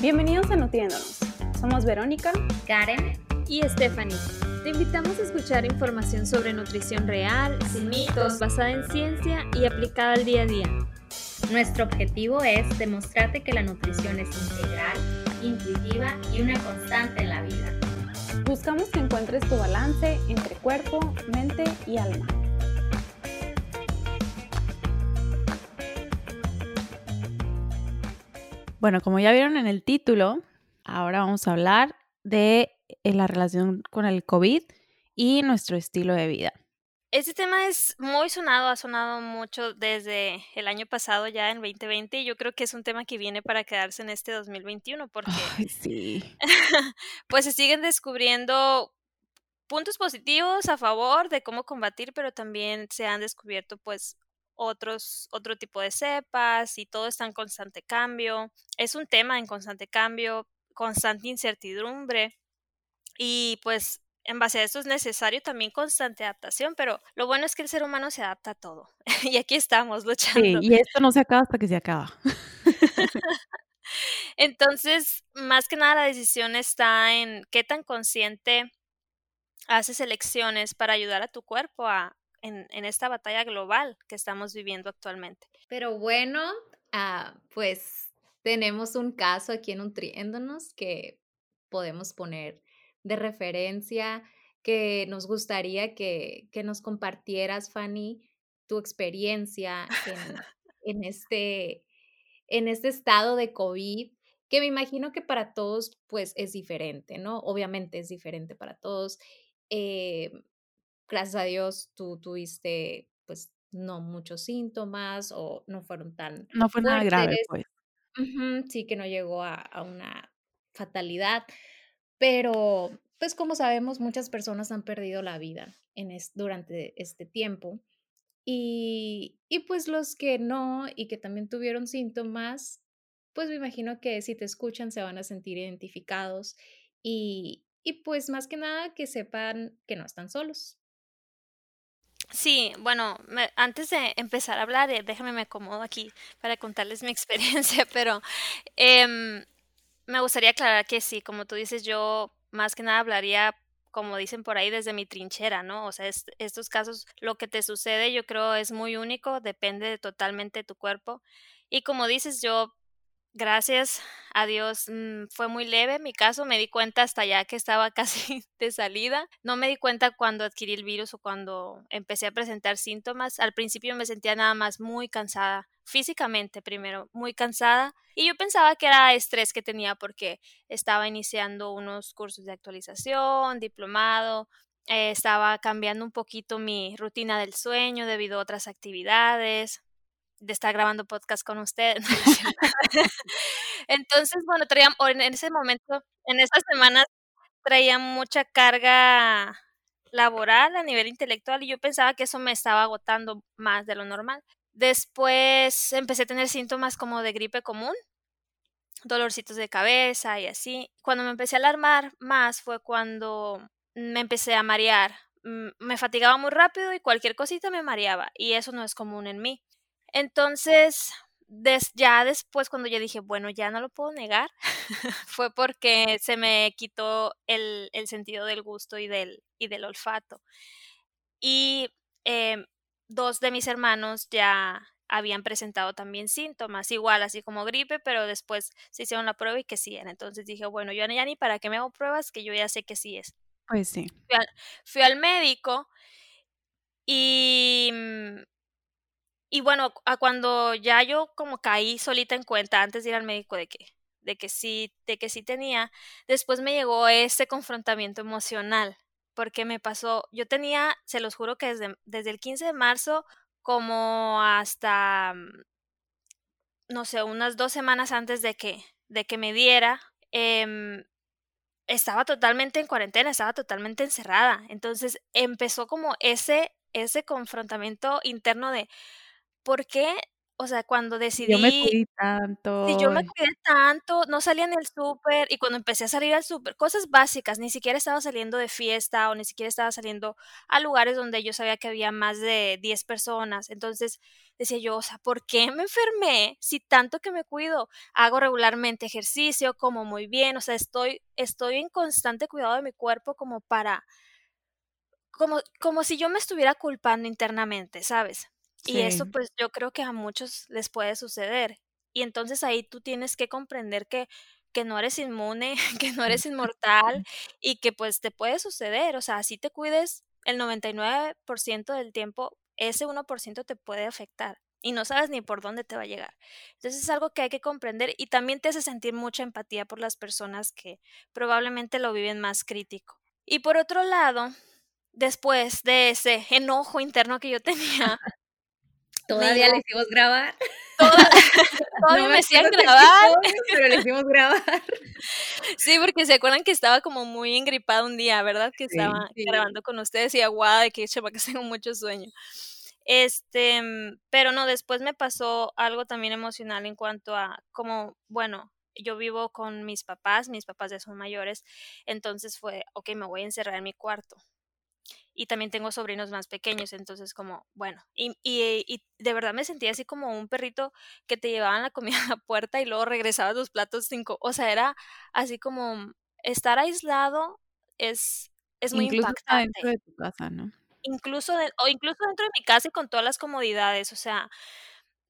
Bienvenidos a Nutriéndonos. Somos Verónica, Karen y Stephanie. Te invitamos a escuchar información sobre nutrición real, sin mitos, basada en ciencia y aplicada al día a día. Nuestro objetivo es demostrarte que la nutrición es integral, intuitiva y una constante en la vida. Buscamos que encuentres tu balance entre cuerpo, mente y alma. Bueno, como ya vieron en el título, ahora vamos a hablar de eh, la relación con el COVID y nuestro estilo de vida. Este tema es muy sonado, ha sonado mucho desde el año pasado ya en 2020 y yo creo que es un tema que viene para quedarse en este 2021 porque sí. pues se siguen descubriendo puntos positivos a favor de cómo combatir, pero también se han descubierto pues otros, otro tipo de cepas y todo está en constante cambio. Es un tema en constante cambio, constante incertidumbre y pues en base a esto es necesario también constante adaptación, pero lo bueno es que el ser humano se adapta a todo. y aquí estamos luchando. Sí, y esto no se acaba hasta que se acaba. Entonces, más que nada la decisión está en qué tan consciente haces elecciones para ayudar a tu cuerpo a, en, esta batalla global que estamos viviendo actualmente. Pero bueno, ah, pues tenemos un caso aquí en Nutriéndonos que podemos poner de referencia, que nos gustaría que, que nos compartieras, Fanny, tu experiencia en, este, en este estado de COVID, que me imagino que para todos pues es diferente, ¿no? Obviamente es diferente para todos. Eh, gracias a Dios tú tuviste pues no muchos síntomas o no fueron tan... No fue nada grave, pues. sí, que no llegó a, una fatalidad, pero pues como sabemos muchas personas han perdido la vida en durante este tiempo y, y pues los que no y que también tuvieron síntomas, pues me imagino que si te escuchan se van a sentir identificados y, y pues más que nada que sepan que no están solos. Sí, bueno, antes de empezar a hablar, eh, déjame me acomodo aquí para contarles mi experiencia, pero em, me gustaría aclarar que sí, como tú dices, yo más que nada hablaría, como dicen por ahí, desde mi trinchera, ¿no? O sea, estos casos, lo que te sucede yo creo es muy único, depende totalmente de tu cuerpo. Y como dices, yo Gracias a Dios mm, fue muy leve mi caso, me di cuenta hasta ya que estaba casi de salida. No me di cuenta cuando adquirí el virus o cuando empecé a presentar síntomas. Al principio me sentía nada más muy cansada, físicamente primero, muy cansada. Y yo pensaba que era estrés que tenía porque estaba iniciando unos cursos de actualización, diplomado, eh, estaba cambiando un poquito mi rutina del sueño debido a otras actividades de estar grabando podcast con usted. Entonces, bueno, traía, en ese momento, en esas semanas, traía mucha carga laboral a nivel intelectual y yo pensaba que eso me estaba agotando más de lo normal. Después empecé a tener síntomas como de gripe común, dolorcitos de cabeza y así. Cuando me empecé a alarmar más fue cuando me empecé a marear. Me fatigaba muy rápido y cualquier cosita me mareaba y eso no es común en mí. Entonces, ya después cuando yo dije, bueno, ya no lo puedo negar, fue porque se me quitó el, sentido del gusto y del, y del olfato. Y em, dos de mis hermanos ya habían presentado también síntomas, igual así como gripe, pero después se hicieron la prueba y que sí era. Entonces dije, bueno, yo ya ni para qué me hago pruebas, que yo ya sé que sí es. Pues sí. fui al médico y mm, y bueno, a cuando ya yo como caí solita en cuenta antes de ir al médico de que, de que sí, de que sí tenía, después me llegó ese confrontamiento emocional, porque me pasó, yo tenía, se los juro que desde, desde el 15 de marzo como hasta, mm, no sé, unas dos semanas antes de que, de que me diera, em, estaba totalmente en cuarentena, estaba totalmente encerrada. Entonces empezó como ese, ese confrontamiento interno de, ¿por qué o sea, cuando decidí... Yo me cuidé tanto. Si yo me cuidé tanto, no salía en el súper y cuando empecé a salir al súper, cosas básicas, ni siquiera estaba saliendo de fiesta o ni siquiera estaba saliendo a lugares donde yo sabía que había más de 10 personas. Entonces decía yo, o sea, ¿por qué me enfermé si tanto que me cuido? Hago regularmente ejercicio, como muy bien, o sea, estoy, estoy en constante cuidado de mi cuerpo como para, como, como si yo me estuviera culpando internamente, ¿sabes? Y eso pues yo creo que a muchos les puede suceder. Y entonces ahí tú tienes que comprender que, que no eres inmune, que no eres inmortal y que pues te puede suceder. O sea, si te cuides el 99% del tiempo, ese 1% te puede afectar y no sabes ni por dónde te va a llegar. Entonces es algo que hay que comprender y también te hace sentir mucha empatía por las personas que probablemente lo viven más crítico. Y por otro lado, después de ese enojo interno que yo tenía, Todavía le hicimos grabar. todavía me hacían grabar. pero le hicimos grabar. Sí, porque se acuerdan que estaba como muy engripada un día, ¿verdad? Que estaba grabando con ustedes y aguada de que chama que tengo mucho sueño. Este, pero no, después me pasó algo también emocional en cuanto a como, bueno, yo vivo con mis papás, mis papás ya son mayores, entonces fue, ok, me voy a encerrar en mi cuarto y también tengo sobrinos más pequeños, entonces como, bueno, y, y, de verdad me sentía así como un perrito que te llevaban la comida a la puerta y luego regresabas los platos cinco, o sea, era así como estar aislado es, es muy Incluso impactante. dentro de tu casa, ¿no? Incluso, o incluso dentro de mi casa y con todas las comodidades, o sea,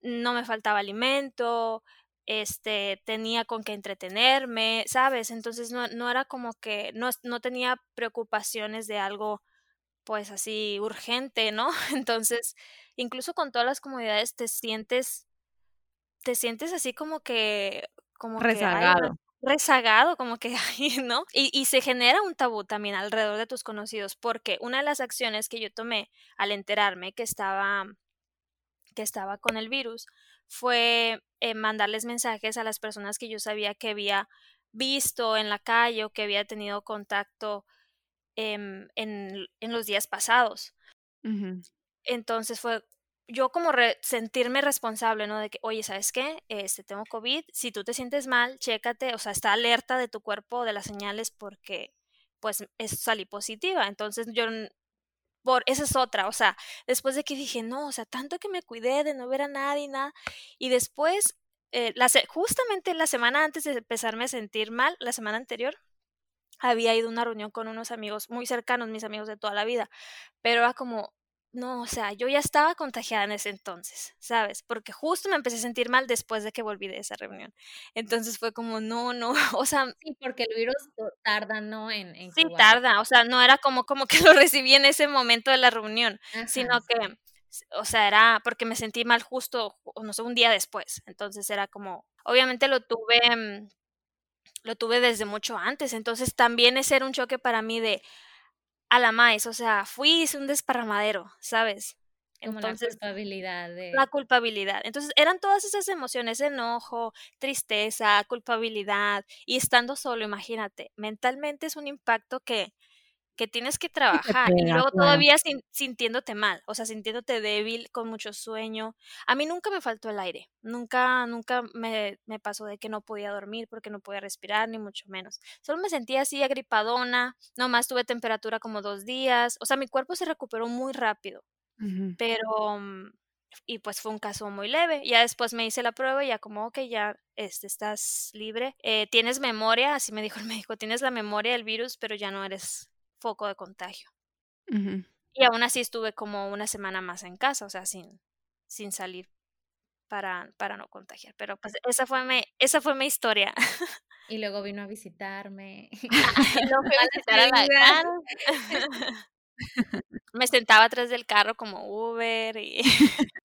no me faltaba alimento, este, tenía con qué entretenerme, ¿sabes? Entonces no, no era como que, no, no tenía preocupaciones de algo pues así urgente, ¿no? Entonces, incluso con todas las comodidades te sientes, te sientes así como que, como rezagado. rezagado, como que, ¿no? Y, y se genera un tabú también alrededor de tus conocidos, porque una de las acciones que yo tomé al enterarme que estaba, que estaba con el virus fue eh, mandarles mensajes a las personas que yo sabía que había visto en la calle o que había tenido contacto en, en, los días pasados. Entonces fue yo como sentirme responsable, ¿no? De que, oye, ¿sabes qué? Este, tengo COVID, si tú te sientes mal, chécate, o sea, está alerta de tu cuerpo, de las señales, porque pues es salí positiva. Entonces yo, por, esa es otra, o sea, después de que dije, no, o sea, tanto que me cuidé de no ver a nadie, nada, y después, eh, la, justamente la semana antes de empezarme a sentir mal, la semana anterior, había ido a una reunión con unos amigos muy cercanos, mis amigos de toda la vida, pero era como, no, o sea, yo ya estaba contagiada en ese entonces, ¿sabes? Porque justo me empecé a sentir mal después de que volví de esa reunión. Entonces fue como, no, no, o sea... Sí, porque el virus tarda, ¿no? En, en sí, tarda, o sea, no era como, como que lo recibí en ese momento de la reunión, sino que, o sea, era porque me sentí mal justo, no sé, un día después. Entonces era como, obviamente lo tuve mm, lo tuve desde mucho antes, entonces también ese era un choque para mí de a la maíz, o sea, fui hice un desparramadero, ¿sabes? entonces, la culpabilidad de... La culpabilidad. Entonces eran todas esas emociones, enojo, tristeza, culpabilidad, y estando solo, imagínate, mentalmente es un impacto que, que tienes que trabajar y luego todavía sintiéndote mal, o sea, sintiéndote débil, con mucho sueño. A mí nunca me faltó el aire, nunca, nunca me, me, pasó de que no podía dormir porque no podía respirar, ni mucho menos. Solo me sentía así agripadona, nomás tuve temperatura como dos días, o sea, mi cuerpo se recuperó muy rápido, pero... Mm, y pues fue un caso muy leve. Ya después me hice la prueba y ya como, ok, ya este, estás libre. Eh, tienes memoria, así me dijo el médico, tienes la memoria del virus, pero ya no eres foco de contagio. Y aún así estuve como una semana más en casa, o sea, sin, sin salir para, para no contagiar. Pero pues esa fue mi, esa fue mi historia. Y luego vino a visitarme. Me sentaba atrás del carro como Uber y...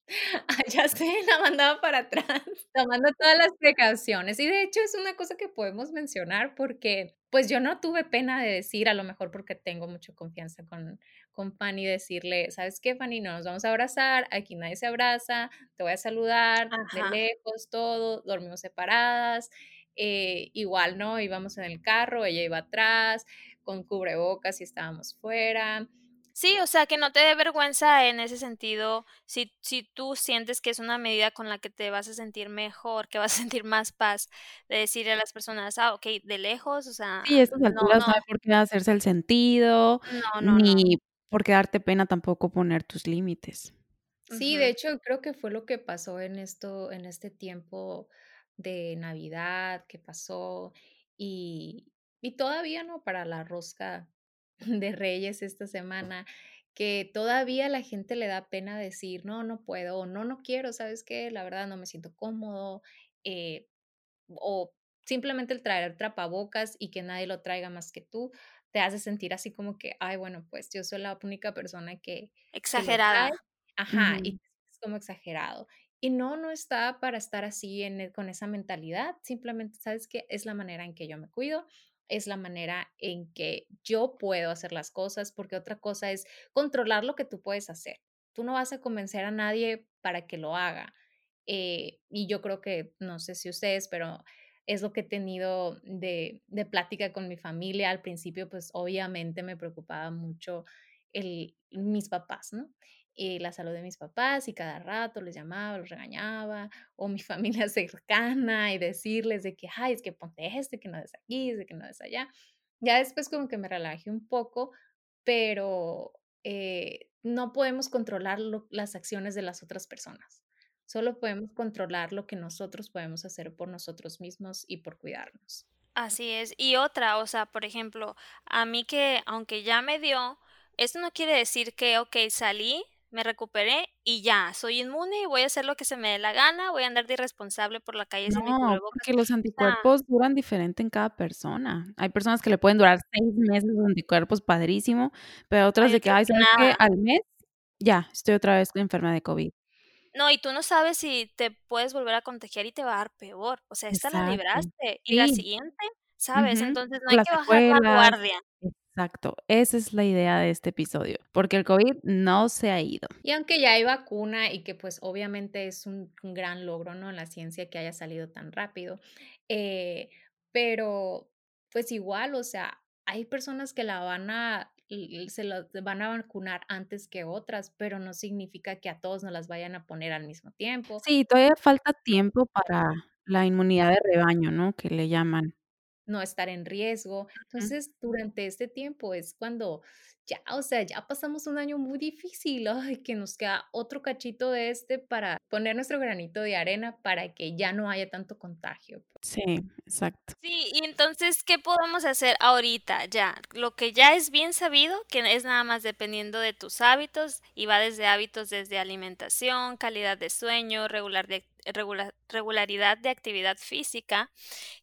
ya sé, la mandaba para atrás, tomando todas las precauciones. Y de hecho es una cosa que podemos mencionar porque pues yo no tuve pena de decir, a lo mejor porque tengo mucha confianza con, con Fanny, decirle, ¿sabes qué, Fanny? No nos vamos a abrazar, aquí nadie se abraza, te voy a saludar de lejos, todo, dormimos separadas. Eh, igual, ¿no? Íbamos en el carro, ella iba atrás, con cubrebocas y estábamos fuera Sí, o sea, que no te dé vergüenza en ese sentido, si, si tú sientes que es una medida con la que te vas a sentir mejor, que vas a sentir más paz, de decirle a las personas, ah, ok, de lejos, o sea, Sí, estas no, alturas no no, hay por qué hacerse el sentido, no, no, no. ni por qué darte pena tampoco poner tus límites. Sí, de hecho, creo que fue lo que pasó en esto, en este tiempo de Navidad que pasó y, y todavía no para la rosca de Reyes esta semana, que todavía la gente le da pena decir, no, no puedo, o no, no quiero, ¿sabes qué? La verdad no me siento cómodo, eh, o simplemente el traer tapabocas y que nadie lo traiga más que tú, te hace sentir así como que, ay, bueno, pues yo soy la única persona que, que. Exagerada. Ajá, y sientes como exagerado. Y no, no está para estar así en e con esa mentalidad, simplemente, ¿sabes qué? Es la manera en que yo me cuido, es la manera en que yo puedo hacer las cosas, porque otra cosa es controlar lo que tú puedes hacer. Tú no vas a convencer a nadie para que lo haga. Eh, y yo creo que, no sé si ustedes, pero es lo que he tenido de, de plática con mi familia. Al principio, pues obviamente me preocupaba mucho el, mis papás, ¿no? Y la salud de mis papás y cada rato les llamaba, los regañaba, o mi familia cercana y decirles de que, ay, es que ponte este, que no des aquí, es que no des allá. Ya después como que me relajé un poco, pero eh, no podemos controlar lo- las acciones de las otras personas. Solo podemos controlar lo que nosotros podemos hacer por nosotros mismos y por cuidarnos. Así es. Y otra, o sea, por ejemplo, a mí que aunque ya me dio, eso no quiere decir que, ok, salí, me recuperé y ya, soy inmune y voy a hacer lo que se me dé la gana, voy a andar de irresponsable por la calle sin mi No, porque los anticuerpos duran diferente en cada persona. Hay personas que le pueden durar 6 meses los anticuerpos, padrísimo, pero otras de que, ay, que ¿sabes qué? Al mes, ya, estoy otra vez enferma de COVID. No, y tú no sabes si te puedes volver a contagiar y te va a dar peor. O sea, esta la Exacto. Libraste y la siguiente, ¿sabes? Entonces no hay las que bajar la guardia. Exacto, esa es la idea de este episodio, porque el COVID no se ha ido. Y aunque ya hay vacuna y que pues obviamente es un, un gran logro, ¿no? En la ciencia que haya salido tan rápido, eh, pero pues igual, o sea, hay personas que la van a, se la van a vacunar antes que otras, pero no significa que a todos nos las vayan a poner al mismo tiempo. Sí, todavía falta tiempo para la inmunidad de rebaño, ¿no? Que le llaman. No estar en riesgo. Entonces, durante este tiempo es cuando ya, o sea, ya pasamos un año muy difícil, ay, que nos queda otro cachito de este para poner nuestro granito de arena para que ya no haya tanto contagio. Sí, exacto. Sí, y entonces, ¿qué podemos hacer ahorita ya? Lo que ya es bien sabido, que es nada más dependiendo de tus hábitos y va desde hábitos desde alimentación, calidad de sueño, regular de- regularidad de actividad física,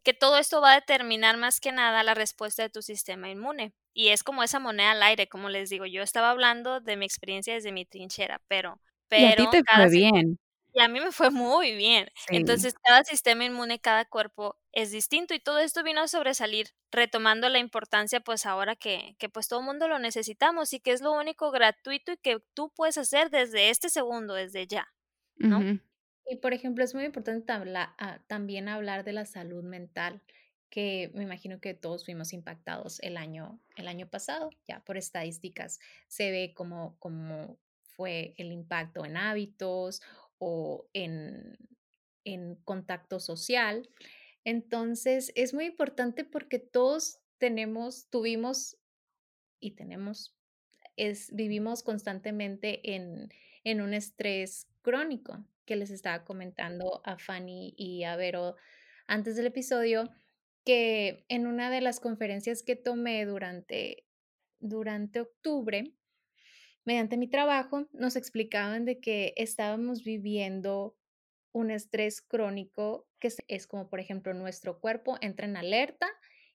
que todo esto va a determinar más que nada la respuesta de tu sistema inmune. Y es como esa moneda al aire, como les digo, yo estaba hablando de mi experiencia desde mi trinchera, pero, Y a ti pero te fue bien. y a mí me fue muy bien. Sí. Entonces, cada sistema inmune, cada cuerpo es distinto y todo esto vino a sobresalir, retomando la importancia, pues ahora que, que pues todo el mundo lo necesitamos y que es lo único gratuito y que tú puedes hacer desde este segundo, desde ya, ¿no? Y, por ejemplo, es muy importante ah, también hablar de la salud mental, que me imagino que todos fuimos impactados el año, el año pasado, ya por estadísticas se ve cómo, cómo fue el impacto en hábitos o en, en contacto social. Entonces, es muy importante porque todos tenemos, tuvimos y tenemos es vivimos constantemente en, en un estrés crónico, que les estaba comentando a Fanny y a Vero antes del episodio, que en una de las conferencias que tomé durante, durante octubre, mediante mi trabajo, nos explicaban de que estábamos viviendo un estrés crónico que es como, por ejemplo, nuestro cuerpo entra en alerta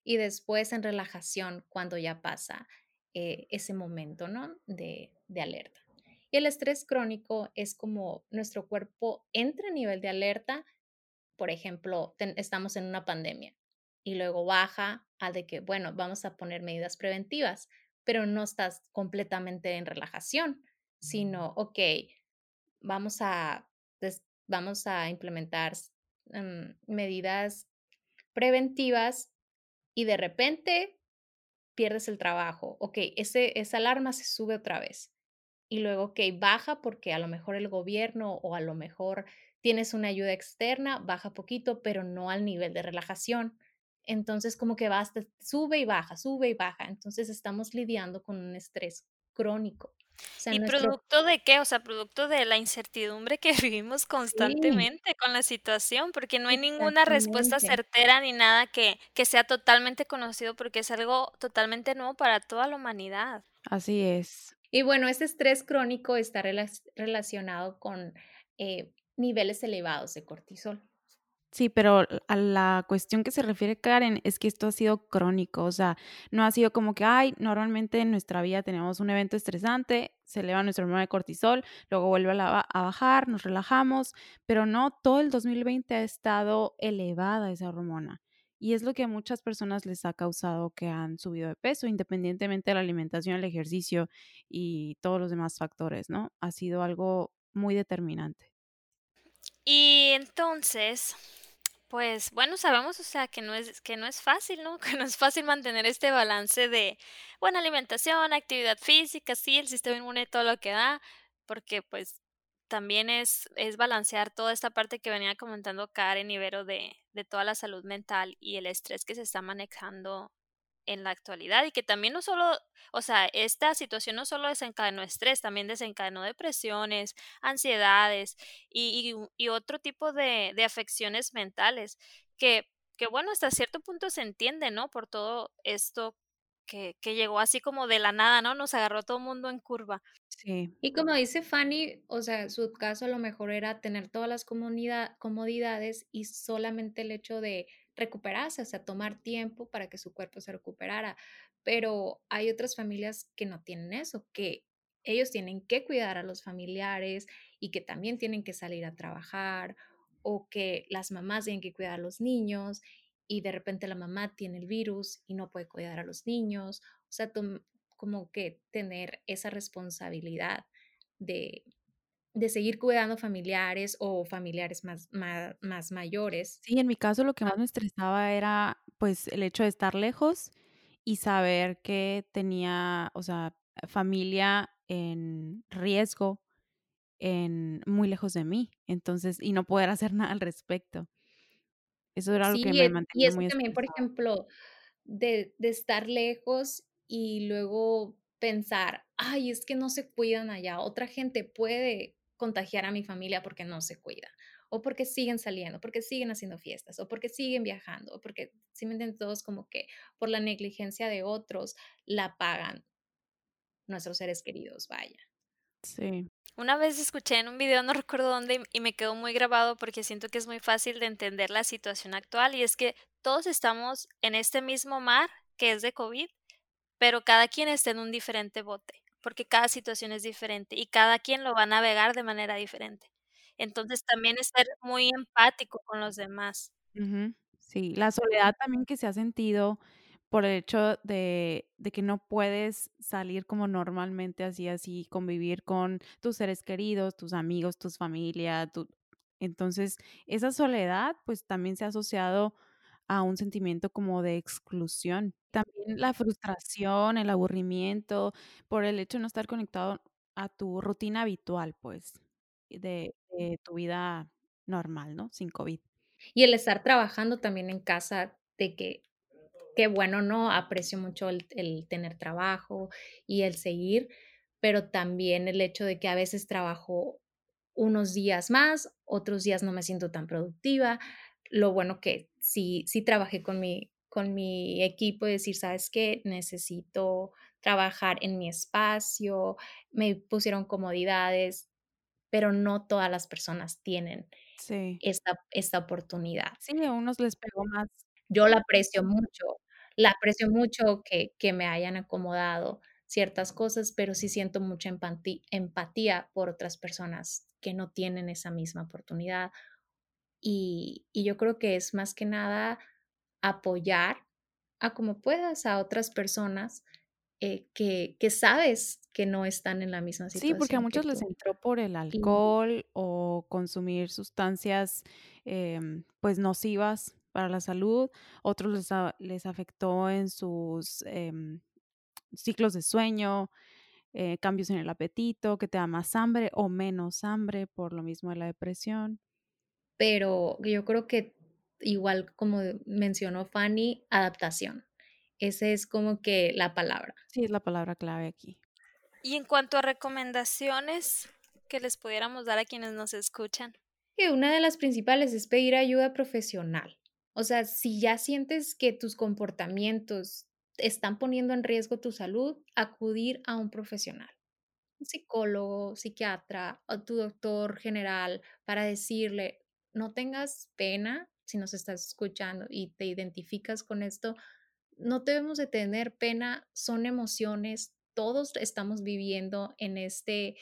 y después en relajación cuando ya pasa eh, ese momento, ¿no? De, de alerta. Y el estrés crónico es como nuestro cuerpo entra a nivel de alerta, por ejemplo, ten- estamos en una pandemia y luego baja a de que, bueno, vamos a poner medidas preventivas, pero no estás completamente en relajación, sino, ok, vamos a, des- vamos a implementar mm, medidas preventivas y de repente pierdes el trabajo, ok, ese, esa alarma se sube otra vez. Y luego, ok, baja porque a lo mejor el gobierno o a lo mejor tienes una ayuda externa, baja poquito, pero no al nivel de relajación. Entonces, como que basta, sube y baja, sube y baja. Entonces, estamos lidiando con un estrés crónico. O sea, ¿Y nuestro... producto de qué? O sea, producto de la incertidumbre que vivimos Sí, constantemente con la situación, porque no hay ninguna respuesta certera ni nada que, que sea totalmente conocido, porque es algo totalmente nuevo para toda la humanidad. Así es. Y bueno, ese estrés crónico está relac- relacionado con eh, niveles elevados de cortisol. Sí, pero a la cuestión que se refiere Karen es que esto ha sido crónico, o sea, no ha sido como que, ay, normalmente en nuestra vida tenemos un evento estresante, se eleva nuestro hormona de cortisol, luego vuelve a, la a bajar, nos relajamos, pero no, todo el 2020 ha estado elevada esa hormona. Y es lo que a muchas personas les ha causado que han subido de peso, independientemente de la alimentación, el ejercicio y todos los demás factores, ¿no? Ha sido algo muy determinante. Y entonces, pues bueno, sabemos, o sea, que no es, que no es fácil, ¿no? Que no es fácil mantener este balance de buena alimentación, actividad física, sí, el sistema inmune, todo lo que da, porque pues también es, es balancear toda esta parte que venía comentando Karen Ibero de, de toda la salud mental y el estrés que se está manejando en la actualidad y que también no solo, o sea, esta situación no solo desencadenó estrés, también desencadenó depresiones, ansiedades y, y y otro tipo de, de afecciones mentales que, que, bueno, hasta cierto punto se entiende, ¿no? Por todo esto que, que llegó así como de la nada, ¿no? Nos agarró todo el mundo en curva. Sí, Y como dice Fanny, o sea, su caso a lo mejor era tener todas las comunida- comodidades y solamente el hecho de recuperarse, o sea, tomar tiempo para que su cuerpo se recuperara. Pero hay otras familias que no tienen eso, que ellos tienen que cuidar a los familiares y que también tienen que salir a trabajar o que las mamás tienen que cuidar a los niños y de repente la mamá tiene el virus y no puede cuidar a los niños. O sea, como que tener esa responsabilidad de, de seguir cuidando familiares o familiares más, más, más mayores. Sí, en mi caso lo que más me estresaba era, pues, el hecho de estar lejos y saber que tenía, o sea, familia en riesgo, en muy lejos de mí, entonces, y no poder hacer nada al respecto. Eso era lo que me e- y mantenía eso muy también, por ejemplo, de, de estar lejos y luego pensar, ay, es que no se cuidan allá, otra gente puede contagiar a mi familia porque no se cuida, o porque siguen saliendo, porque siguen haciendo fiestas, o porque siguen viajando, o porque, si me entienden todos, como que por la negligencia de otros la pagan nuestros seres queridos, vaya. Sí, Una vez escuché en un video, no recuerdo dónde, y me quedó muy grabado porque siento que es muy fácil de entender la situación actual y es que todos estamos en este mismo mar que es de COVID, pero cada quien está en un diferente bote, porque cada situación es diferente y cada quien lo va a navegar de manera diferente. Entonces también es ser muy empático con los demás. sí, la soledad también que se ha sentido por el hecho de de que no puedes salir como normalmente así así, convivir con tus seres queridos, tus amigos, tus familia, tu entonces, esa soledad, pues, también se ha asociado a un sentimiento como de exclusión. También la frustración, el aburrimiento por el hecho de no estar conectado a tu rutina habitual, pues, de de tu vida normal, ¿no? Sin COVID. Y el estar trabajando también en casa, de que Qué bueno, ¿no? Aprecio mucho el el tener trabajo y el seguir, pero también el hecho de que a veces trabajo unos días más, otros días no me siento tan productiva. Lo bueno que sí sí trabajé con mi con mi equipo y decir: "¿Sabes qué? Necesito trabajar en mi espacio". Me pusieron comodidades, pero no todas las personas tienen Sí. esta esta oportunidad. Sí, a unos les pegó más. Yo la aprecio mucho, la aprecio mucho que que me hayan acomodado ciertas cosas, pero sí siento mucha empatía por otras personas que no tienen esa misma oportunidad. Y y yo creo que es más que nada apoyar a como puedas a otras personas, eh, que que sabes que no están en la misma Sí, porque a situación muchos les entró por el Y alcohol o consumir sustancias, em, pues, nocivas para la salud, otros les a les afectó en sus, em, ciclos de sueño, eh, cambios en el apetito, que te da más hambre o menos hambre por lo mismo de la depresión. Pero yo creo que igual como mencionó Fanny, adaptación. Esa es como que la palabra. Sí, es la palabra clave aquí. Y en cuanto a recomendaciones que les pudiéramos dar a quienes nos escuchan. Que una de las principales es pedir ayuda profesional. O sea, si ya sientes que tus comportamientos están poniendo en riesgo tu salud, acudir a un profesional, un psicólogo, psiquiatra o tu doctor general para decirle, no tengas pena si nos estás escuchando y te identificas con esto, no debemos de tener pena, son emociones, todos estamos viviendo en este,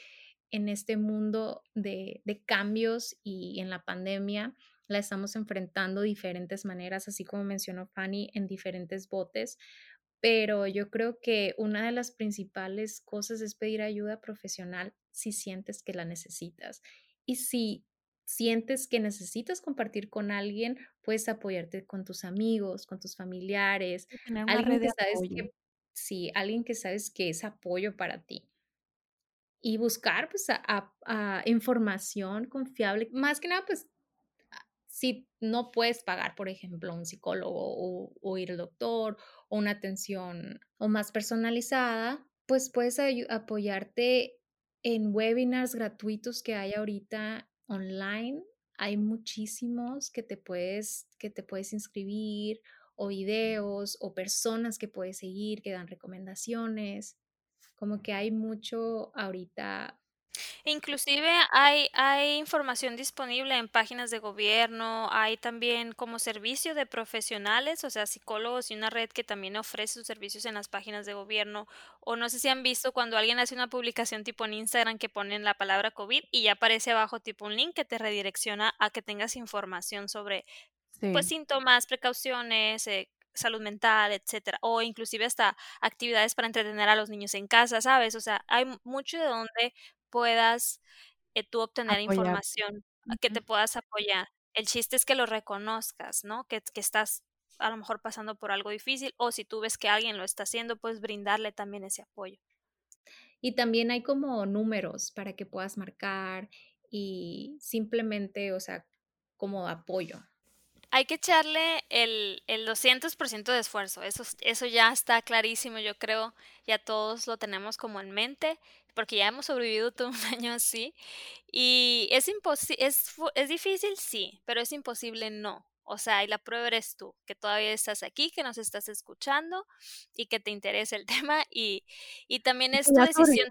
en este mundo de, de cambios y en la pandemia la estamos enfrentando de diferentes maneras, así como mencionó Fanny, en diferentes botes, pero yo creo que una de las principales cosas es pedir ayuda profesional si sientes que la necesitas. Y si sientes que necesitas compartir con alguien, puedes apoyarte con tus amigos, con tus familiares, alguien que sabes que sí, alguien que sabes que es apoyo para ti. Y buscar pues a, información confiable, más que nada pues si no puedes pagar, por ejemplo, un psicólogo o, ir al doctor o una atención o más personalizada, pues puedes apoyarte en webinars gratuitos que hay ahorita online. Hay muchísimos que te puedes, que te puedes inscribir o videos o personas que puedes seguir que dan recomendaciones. Como que hay mucho ahorita Inclusive hay, hay información disponible en páginas de gobierno, hay también como servicio de profesionales, o sea, psicólogos y una red que también ofrece sus servicios en las páginas de gobierno. O no sé si han visto cuando alguien hace una publicación tipo en Instagram que ponen la palabra COVID y ya aparece abajo tipo un link que te redirecciona a que tengas información sobre pues síntomas, precauciones, eh, salud mental, etcétera, o inclusive hasta actividades para entretener a los niños en casa, ¿sabes? O sea, hay mucho de donde puedas eh, tú obtener información que te puedas apoyar. El chiste es que lo reconozcas, ¿no? Que, que estás a lo mejor pasando por algo difícil o si tú ves que alguien lo está haciendo, puedes brindarle también ese apoyo. Y también hay como números para que puedas marcar y simplemente, o sea, como apoyo. Hay que echarle el, el 200% de esfuerzo, eso, eso ya está clarísimo, yo creo, ya todos lo tenemos como en mente, porque ya hemos sobrevivido todo un año así. Y es, es, es difícil, sí, pero es imposible, no. O sea, y la prueba eres tú, que todavía estás aquí, que nos estás escuchando y que te interesa el tema y, y también es tu decisión.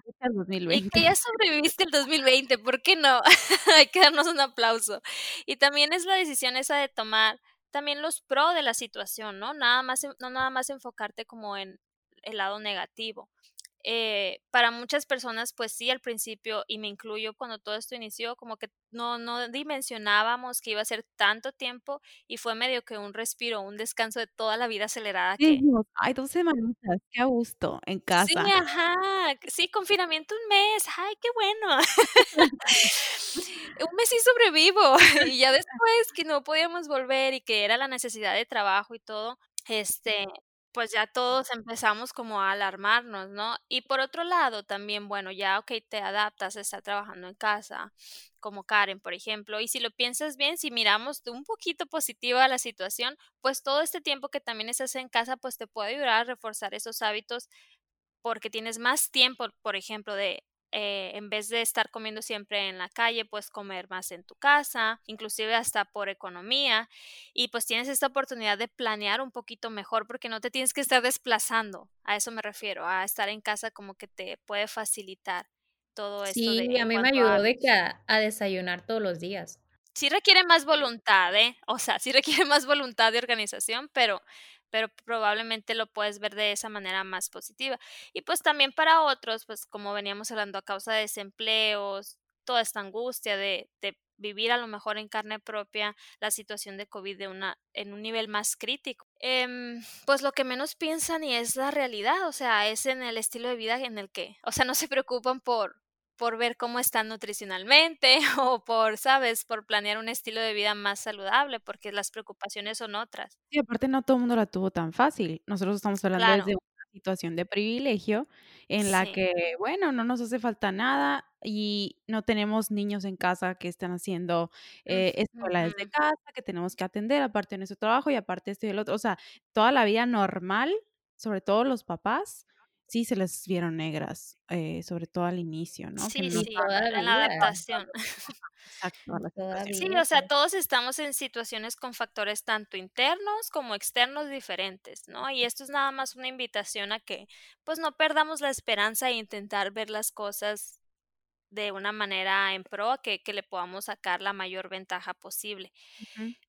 Y que ya sobreviviste el 2020, ¿por qué no? Hay que darnos un aplauso. Y también es la decisión esa de tomar también los pros de la situación, ¿no? Nada más, no nada más enfocarte como en el lado negativo. Eh, para muchas personas, pues sí, al principio, y me incluyo cuando todo esto inició, como que no, no dimensionábamos que iba a ser tanto tiempo y fue medio que un respiro, un descanso de toda la vida acelerada. Sí, hay dos semanitas, qué a gusto, en casa. Sí, ajá, sí, confinamiento un mes, ay, qué bueno. un mes sí sobrevivo y ya después que no podíamos volver y que era la necesidad de trabajo y todo, este, pues ya todos empezamos como a alarmarnos, ¿no? Y por otro lado, también, bueno, ya, ok, te adaptas a estar trabajando en casa, como Karen, por ejemplo, y si lo piensas bien, si miramos un poquito positiva la situación, pues todo este tiempo que también estás en casa, pues te puede ayudar a reforzar esos hábitos porque tienes más tiempo, por ejemplo, de eh, en vez de estar comiendo siempre en la calle, puedes comer más en tu casa, inclusive hasta por economía, y pues tienes esta oportunidad de planear un poquito mejor porque no te tienes que estar desplazando, a eso me refiero, a estar en casa como que te puede facilitar todo esto. Sí, a mí me ayudó de que a desayunar todos los días sí requiere más voluntad, ¿eh? O sea, sí requiere más voluntad de organización, pero pero probablemente lo puedes ver de esa manera más positiva. Y pues también para otros, pues como veníamos hablando a causa de desempleos, toda esta angustia de, de vivir a lo mejor en carne propia la situación de COVID de una, en un nivel más crítico. Em, pues lo que menos piensan y es la realidad, o sea, es en el estilo de vida en el que, o sea, no se preocupan por, por ver cómo están nutricionalmente o por, sabes, por planear un estilo de vida más saludable, porque las preocupaciones son otras. Y aparte no todo el mundo la tuvo tan fácil. Nosotros estamos hablando desde una situación de privilegio en la Sí. que, bueno, no nos hace falta nada y no tenemos niños en casa que estén haciendo eh, escuela desde casa, que tenemos que atender, aparte de nuestro trabajo y aparte esto y el otro. O sea, toda la vida normal, sobre todo los papás, sí se les vieron negras, eh, sobre todo al inicio, ¿no? Sí, no sí, en la adaptación. exacto. Sí, o sea, todos estamos en situaciones con factores tanto internos como externos diferentes, ¿no? Y esto es nada más una invitación a que, pues, no perdamos la esperanza e intentar ver las cosas de una manera en pro que que le podamos sacar la mayor ventaja posible.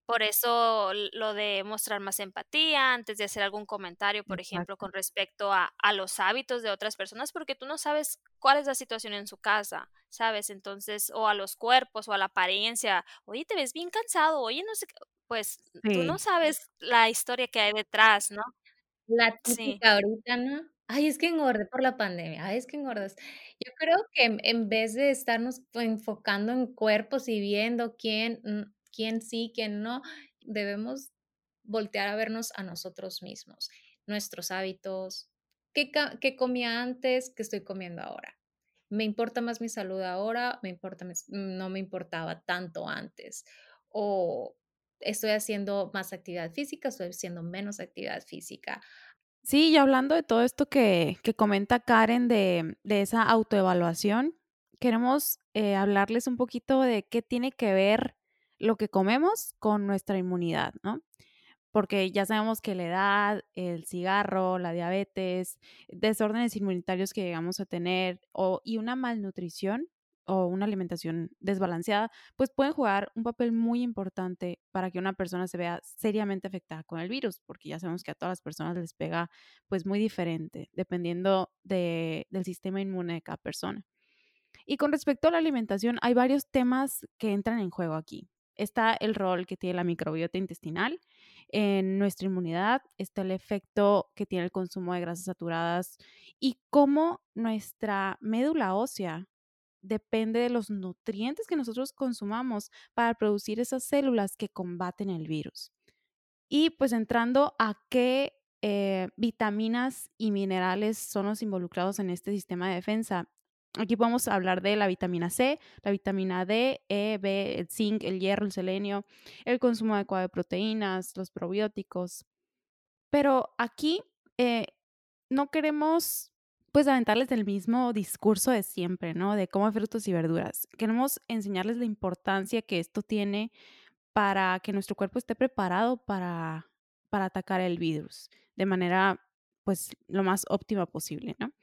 Por eso lo de mostrar más empatía antes de hacer algún comentario, por ejemplo, con respecto a a los hábitos de otras personas, porque tú no sabes cuál es la situación en su casa, ¿sabes? Entonces, o a los cuerpos, o a la apariencia. Oye, te ves bien cansado, oye, no sé. Pues, tú no sabes la historia que hay detrás, ¿no? La Sí. típica ahorita, ¿no? Ay, es que engordé por la pandemia. Ay, es que engordas. Yo creo que en vez de estarnos enfocando en cuerpos y viendo quién, mm, quién sí, quién no, debemos voltear a vernos a nosotros mismos, nuestros hábitos, qué qué comía antes, qué estoy comiendo ahora. ¿Me importa más mi salud ahora? ¿Me importa no me importaba tanto antes? O estoy haciendo más actividad física, estoy haciendo menos actividad física. Sí, y hablando de todo esto que que comenta Karen de de esa autoevaluación, queremos, eh, hablarles un poquito de qué tiene que ver lo que comemos con nuestra inmunidad, ¿no? Porque ya sabemos que la edad, el cigarro, la diabetes, desórdenes inmunitarios que llegamos a tener o y una malnutrición o una alimentación desbalanceada, pues pueden jugar un papel muy importante para que una persona se vea seriamente afectada con el virus, porque ya sabemos que a todas las personas les pega, pues, muy diferente, dependiendo de del sistema inmune de cada persona. Y con respecto a la alimentación, hay varios temas que entran en juego aquí. Está el rol que tiene la microbiota intestinal en nuestra inmunidad, está el efecto que tiene el consumo de grasas saturadas y cómo nuestra médula ósea depende de los nutrientes que nosotros consumamos para producir esas células que combaten el virus. Y pues entrando a qué eh, vitaminas y minerales son los involucrados en este sistema de defensa. Aquí podemos hablar de la vitamina C, la vitamina D, E, B, el zinc, el hierro, el selenio, el consumo adecuado de proteínas, los probióticos. Pero aquí eh, no queremos pues aventarles el mismo discurso de siempre, ¿no? De comer frutos y verduras. Queremos enseñarles la importancia que esto tiene para que nuestro cuerpo esté preparado para, para atacar el virus de manera, pues, lo más óptima posible, ¿no?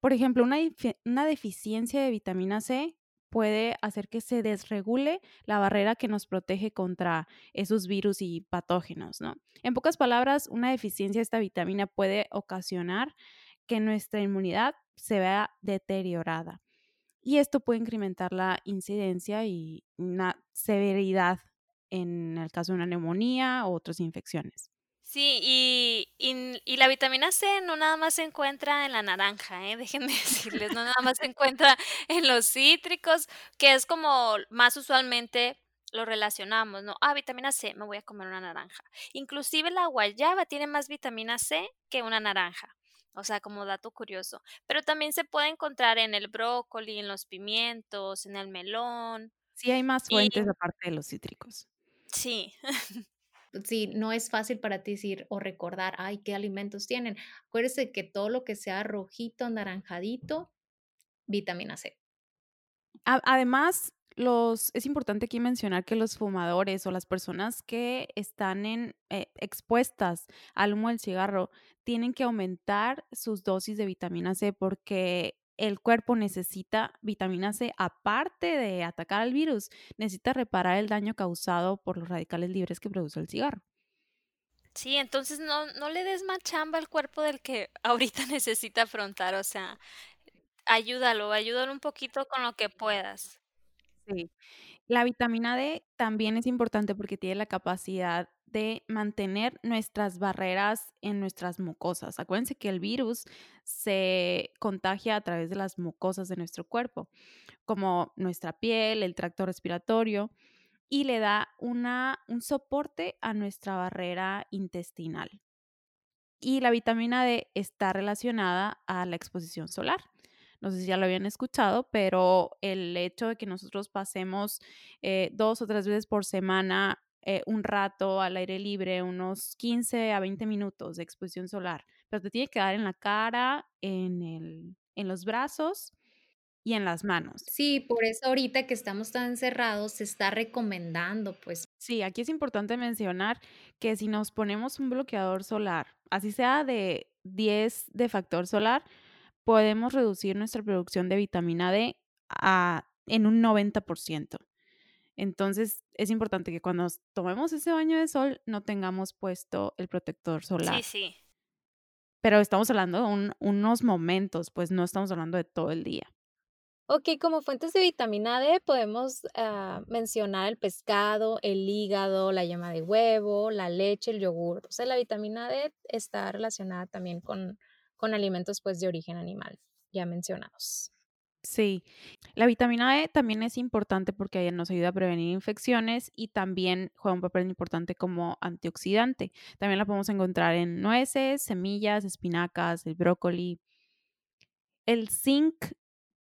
Por ejemplo, una, una deficiencia de vitamina C puede hacer que se desregule la barrera que nos protege contra esos virus y patógenos, ¿no? En pocas palabras, una deficiencia de esta vitamina puede ocasionar que nuestra inmunidad se vea deteriorada. Y esto puede incrementar la incidencia y una severidad en el caso de una neumonía o otras infecciones. Sí, y y la vitamina C no nada más se encuentra en la naranja, ¿eh? Déjenme decirles, no nada más se encuentra en los cítricos, que es como más usualmente lo relacionamos, ¿no? Ah, vitamina C, me voy a comer una naranja. Inclusive la guayaba tiene más vitamina C que una naranja, o sea, como dato curioso. Pero también se puede encontrar en el brócoli, en los pimientos, en el melón Sí hay más y fuentes aparte de los cítricos. sí. Si no es fácil para ti decir o recordar, ay, qué alimentos tienen. Acuérdese que todo lo que sea rojito, anaranjadito, vitamina C. Además, los, es importante aquí mencionar que los fumadores o las personas que están en, eh, expuestas al humo del cigarro tienen que aumentar sus dosis de vitamina C porque el cuerpo necesita vitamina C, aparte de atacar al virus, necesita reparar el daño causado por los radicales libres que produce el cigarro. Sí, entonces no no le des más chamba al cuerpo del que ahorita necesita afrontar, o sea, ayúdalo, ayúdalo un poquito con lo que puedas. Sí. La vitamina D también es importante porque tiene la capacidad de mantener nuestras barreras en nuestras mucosas. Acuérdense que el virus se contagia a través de las mucosas de nuestro cuerpo, como nuestra piel, el tracto respiratorio, y le da una, un soporte a nuestra barrera intestinal. y la vitamina D está relacionada a la exposición solar. No sé si ya lo habían escuchado, pero el hecho de que nosotros pasemos eh, dos o tres veces por semana eh, un rato al aire libre, unos 15 a 20 minutos de exposición solar, pero te tiene que dar en la cara, en, el, en los brazos y en las manos. Sí, por eso ahorita que estamos tan encerrados se está recomendando, pues. Sí, aquí es importante mencionar que si nos ponemos un bloqueador solar, así sea de 10 de factor solar, podemos reducir nuestra producción de vitamina D a, en un 90%. Entonces, es importante que cuando tomemos ese baño de sol no tengamos puesto el protector solar. Sí, sí. Pero estamos hablando de unos momentos, pues no estamos hablando de todo el día. Ok, como fuentes de vitamina D podemos ah, mencionar el pescado, el hígado, la yema de huevo, la leche, el yogur. O sea, la vitamina D está relacionada también con, con alimentos pues de origen animal, ya mencionados. Sí, la vitamina E también es importante porque nos ayuda a prevenir infecciones y también juega un papel importante como antioxidante. También la podemos encontrar en nueces, semillas, espinacas, el brócoli. El zinc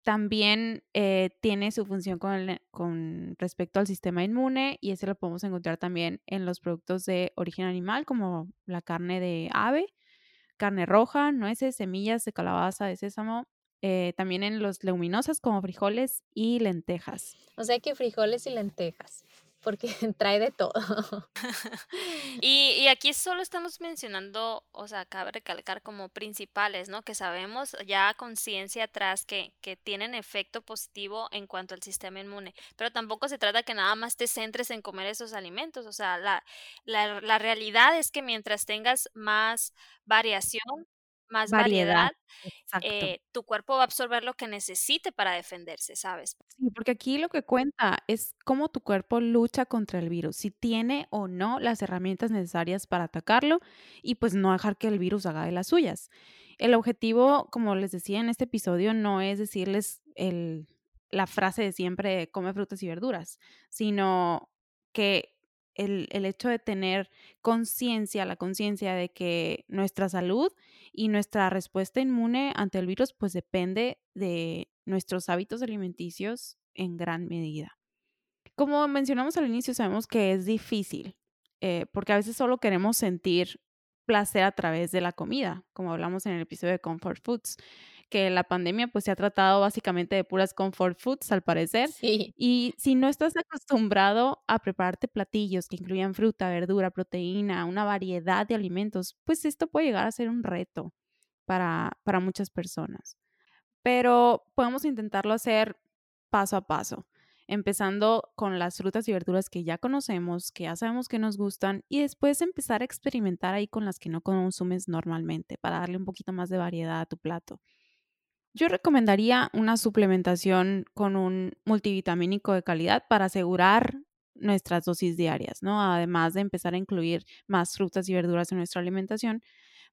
también eh, tiene su función con, con, respecto al sistema inmune y ese lo podemos encontrar también en los productos de origen animal como la carne de ave, carne roja, nueces, semillas de calabaza, de sésamo eh, también en los leguminosas como frijoles y lentejas. O sea que frijoles y lentejas, porque trae de todo. y, aquí solo estamos mencionando, o sea, cabe recalcar como principales, ¿no? Que sabemos ya con ciencia atrás que, que tienen efecto positivo en cuanto al sistema inmune, pero tampoco se trata que nada más te centres en comer esos alimentos, o sea, la, la, la realidad es que mientras tengas más variación, más variedad, eh, tu cuerpo va a absorber lo que necesite para defenderse, ¿sabes? Sí, porque aquí lo que cuenta es cómo tu cuerpo lucha contra el virus, si tiene o no las herramientas necesarias para atacarlo y pues no dejar que el virus haga de las suyas. El objetivo, como les decía en este episodio, no es decirles el, la frase de siempre come frutas y verduras, sino que el, hecho de tener conciencia, la conciencia de que nuestra salud y nuestra respuesta inmune ante el virus pues depende de nuestros hábitos alimenticios en gran medida. Como mencionamos al inicio, sabemos que es difícil eh, porque a veces solo queremos sentir placer a través de la comida, como hablamos en el episodio de Comfort Foods que la pandemia pues se ha tratado básicamente de puras comfort foods al parecer. Y si no estás acostumbrado a prepararte platillos que incluyan fruta, verdura, proteína, una variedad de alimentos, pues esto puede llegar a ser un reto para, para muchas personas. Pero podemos intentarlo hacer paso a paso, empezando con las frutas y verduras que ya conocemos, que ya sabemos que nos gustan, y después empezar a experimentar ahí con las que no consumes normalmente para darle un poquito más de variedad a tu plato. Yo recomendaría una suplementación con un multivitamínico de calidad para asegurar nuestras dosis diarias, ¿no? Además de empezar a incluir más frutas y verduras en nuestra alimentación,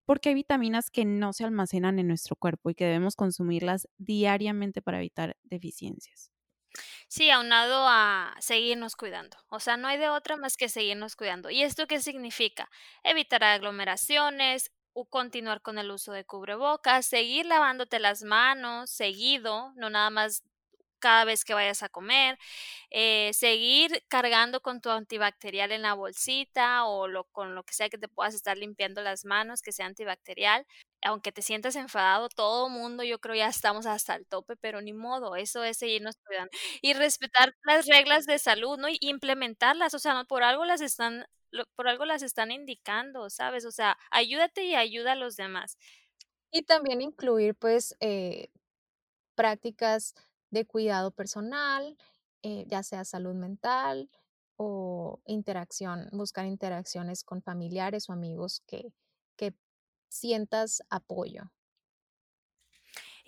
porque hay vitaminas que no se almacenan en nuestro cuerpo y que debemos consumirlas diariamente para evitar deficiencias. Sí, aunado a seguirnos cuidando. O sea, no hay de otra más que seguirnos cuidando. ¿Y esto qué significa? Evitar aglomeraciones, continuar con el uso de cubrebocas, seguir lavándote las manos seguido, no nada más cada vez que vayas a comer, eh, seguir cargando con tu antibacterial en la bolsita o lo, con lo que sea que te puedas estar limpiando las manos, que sea antibacterial. Aunque te sientas enfadado, todo mundo yo creo ya estamos hasta el tope, pero ni modo, eso es seguirnos cuidando. Y respetar las reglas de salud, ¿no? Y implementarlas, o sea, no por algo las están por algo las están indicando, ¿sabes? O sea, ayúdate y ayuda a los demás. Y también incluir, pues, eh, prácticas de cuidado personal, eh, ya sea salud mental o interacción, buscar interacciones con familiares o amigos que, que sientas apoyo.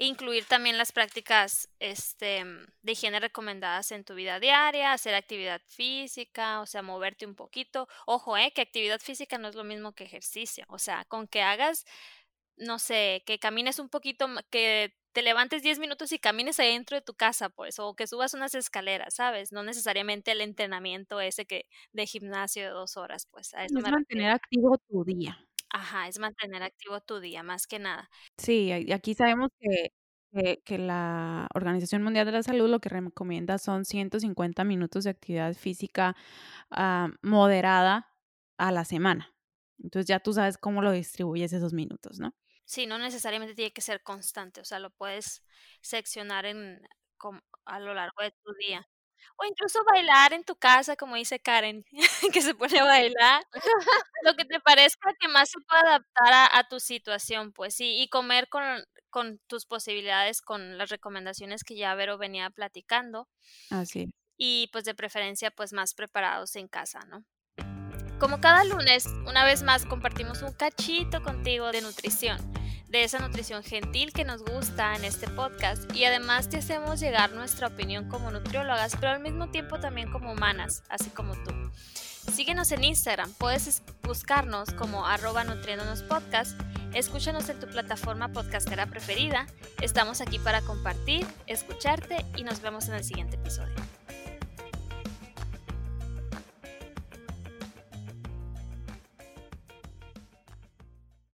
Incluir también las prácticas este, de higiene recomendadas en tu vida diaria, hacer actividad física, o sea, moverte un poquito. Ojo, eh, que actividad física no es lo mismo que ejercicio. O sea, con que hagas, no sé, que camines un poquito, que te levantes 10 minutos y camines ahí dentro de tu casa, pues, o que subas unas escaleras, ¿sabes? No necesariamente el entrenamiento ese que de gimnasio de dos horas, pues. A eso mantener activo tu día. Ajá, es mantener activo tu día, más que nada. Sí, aquí sabemos que que que la Organización Mundial de la Salud lo que recomienda son 150 minutos de actividad física, ah, moderada a la semana. Entonces, ya tú sabes cómo lo distribuyes esos minutos, ¿no? Sí, no necesariamente tiene que ser constante, o sea, lo puedes seccionar en a lo largo de tu día. O incluso bailar en tu casa, como dice Karen, que se pone a bailar. Lo que te parezca que más se pueda adaptar a a tu situación, pues sí, y comer con con tus posibilidades, con las recomendaciones que ya Vero venía platicando. Así. Y, pues, de preferencia, pues, más preparados en casa, ¿no? Como cada lunes, una vez más compartimos un cachito contigo de nutrición, de esa nutrición gentil que nos gusta en este podcast y además te hacemos llegar nuestra opinión como nutriólogas, pero al mismo tiempo también como humanas, así como tú. Síguenos en Instagram, puedes buscarnos como arroba nutriéndonos podcast, escúchanos en tu plataforma podcastera preferida, estamos aquí para compartir, escucharte y nos vemos en el siguiente episodio.